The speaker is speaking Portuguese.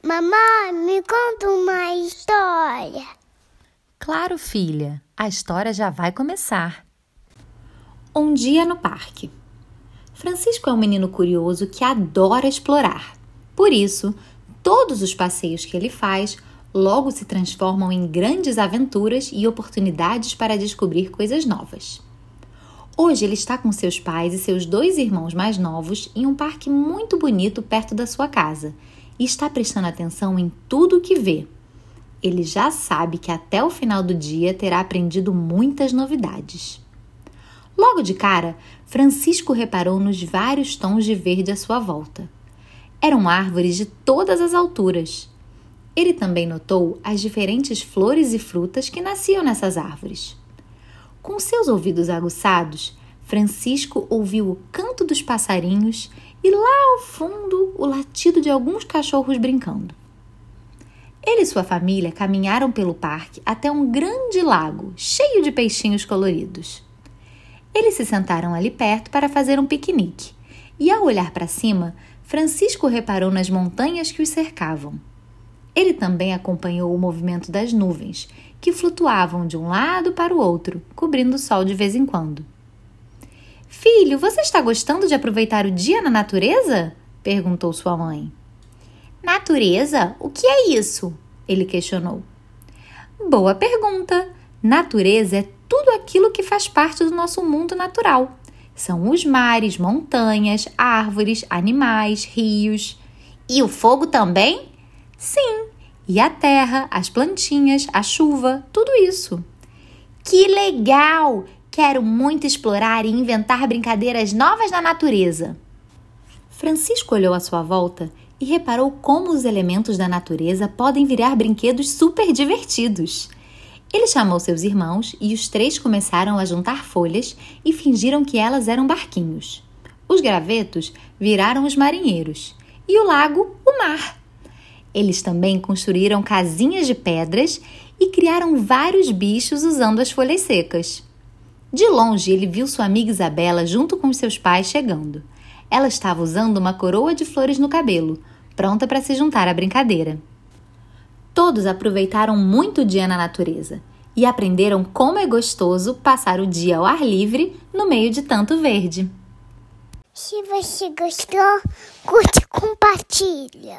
Mamãe, me conta uma história. Claro, filha, a história já vai começar. Um dia no parque. Francisco é um menino curioso que adora explorar. Por isso, todos os passeios que ele faz logo se transformam em grandes aventuras e oportunidades para descobrir coisas novas. Hoje ele está com seus pais e seus dois irmãos mais novos em um parque muito bonito perto da sua casa e está prestando atenção em tudo o que vê. Ele já sabe que até o final do dia terá aprendido muitas novidades. Logo de cara, Francisco reparou nos vários tons de verde à sua volta. Eram árvores de todas as alturas. Ele também notou as diferentes flores e frutas que nasciam nessas árvores. Com seus ouvidos aguçados, Francisco ouviu o canto dos passarinhos e lá ao fundo o latido de alguns cachorros brincando. Ele e sua família caminharam pelo parque até um grande lago cheio de peixinhos coloridos. Eles se sentaram ali perto para fazer um piquenique e, ao olhar para cima, Francisco reparou nas montanhas que os cercavam. Ele também acompanhou o movimento das nuvens, que flutuavam de um lado para o outro, cobrindo o sol de vez em quando. Filho, você está gostando de aproveitar o dia na natureza? perguntou sua mãe. Natureza? O que é isso? ele questionou. Boa pergunta. Natureza é tudo aquilo que faz parte do nosso mundo natural. São os mares, montanhas, árvores, animais, rios. E o fogo também? Sim, e a terra, as plantinhas, a chuva, tudo isso. Que legal! Quero muito explorar e inventar brincadeiras novas na natureza. Francisco olhou à sua volta e reparou como os elementos da natureza podem virar brinquedos super divertidos. Ele chamou seus irmãos e os três começaram a juntar folhas e fingiram que elas eram barquinhos. Os gravetos viraram os marinheiros e o lago, o mar. Eles também construíram casinhas de pedras e criaram vários bichos usando as folhas secas. De longe, ele viu sua amiga Isabela junto com seus pais chegando. Ela estava usando uma coroa de flores no cabelo, pronta para se juntar à brincadeira. Todos aproveitaram muito o dia na natureza e aprenderam como é gostoso passar o dia ao ar livre no meio de tanto verde. Se você gostou, curte e compartilha.